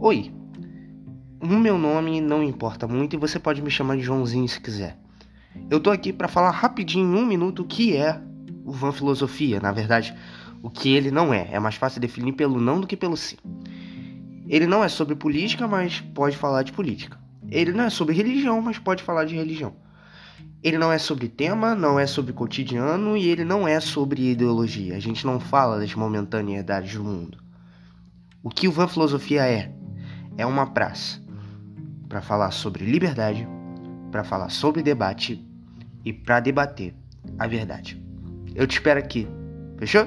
Oi, o meu nome não importa muito e você pode me chamar de Joãozinho se quiser. Eu tô aqui para falar rapidinho em um minuto o que é o Van Filosofia, na verdade, o que ele não é. É mais fácil definir pelo não do que pelo sim. Ele não é sobre política, mas pode falar de política. Ele não é sobre religião, mas pode falar de religião. Ele não é sobre tema, não é sobre cotidiano e ele não é sobre ideologia. A gente não fala das momentaneidades do mundo. O que o Van Filosofia é? É uma praça para falar sobre liberdade, para falar sobre debate e para debater a verdade. Eu te espero aqui. Fechou?